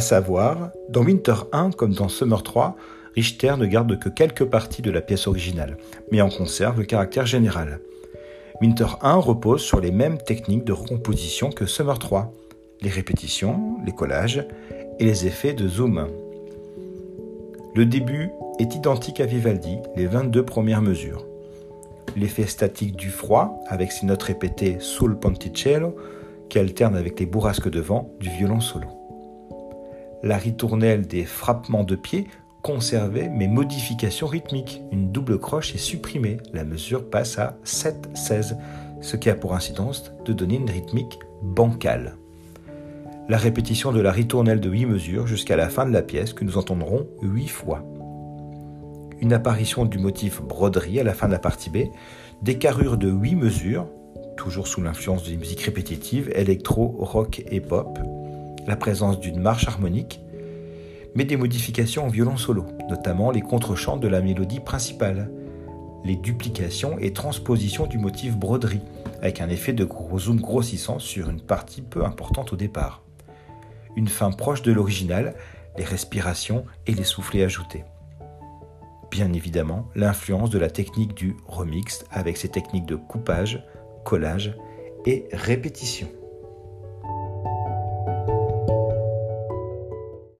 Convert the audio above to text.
savoir, dans Winter 1 comme dans Summer 3, Richter ne garde que quelques parties de la pièce originale, mais en conserve le caractère général. Winter 1 repose sur les mêmes techniques de recomposition que Summer 3, les répétitions, les collages et les effets de zoom. Le début est identique à Vivaldi, les 22 premières mesures. L'effet statique du froid, avec ses notes répétées sul ponticello, qui alterne avec les bourrasques de vent du violon solo. La ritournelle des frappements de pied conservée mais modification rythmique. Une double croche est supprimée. La mesure passe à 7-16, ce qui a pour incidence de donner une rythmique bancale. La répétition de la ritournelle de 8 mesures jusqu'à la fin de la pièce que nous entendrons 8 fois. Une apparition du motif broderie à la fin de la partie B, des carrures de 8 mesures toujours sous l'influence des musiques répétitives, électro, rock et pop, la présence d'une marche harmonique, mais des modifications en violon solo, notamment les contre-chants de la mélodie principale, les duplications et transpositions du motif broderie, avec un effet de zoom grossissant sur une partie peu importante au départ. Une fin proche de l'original, les respirations et les soufflets ajoutés. Bien évidemment, l'influence de la technique du remix avec ses techniques de coupage, collage et répétition.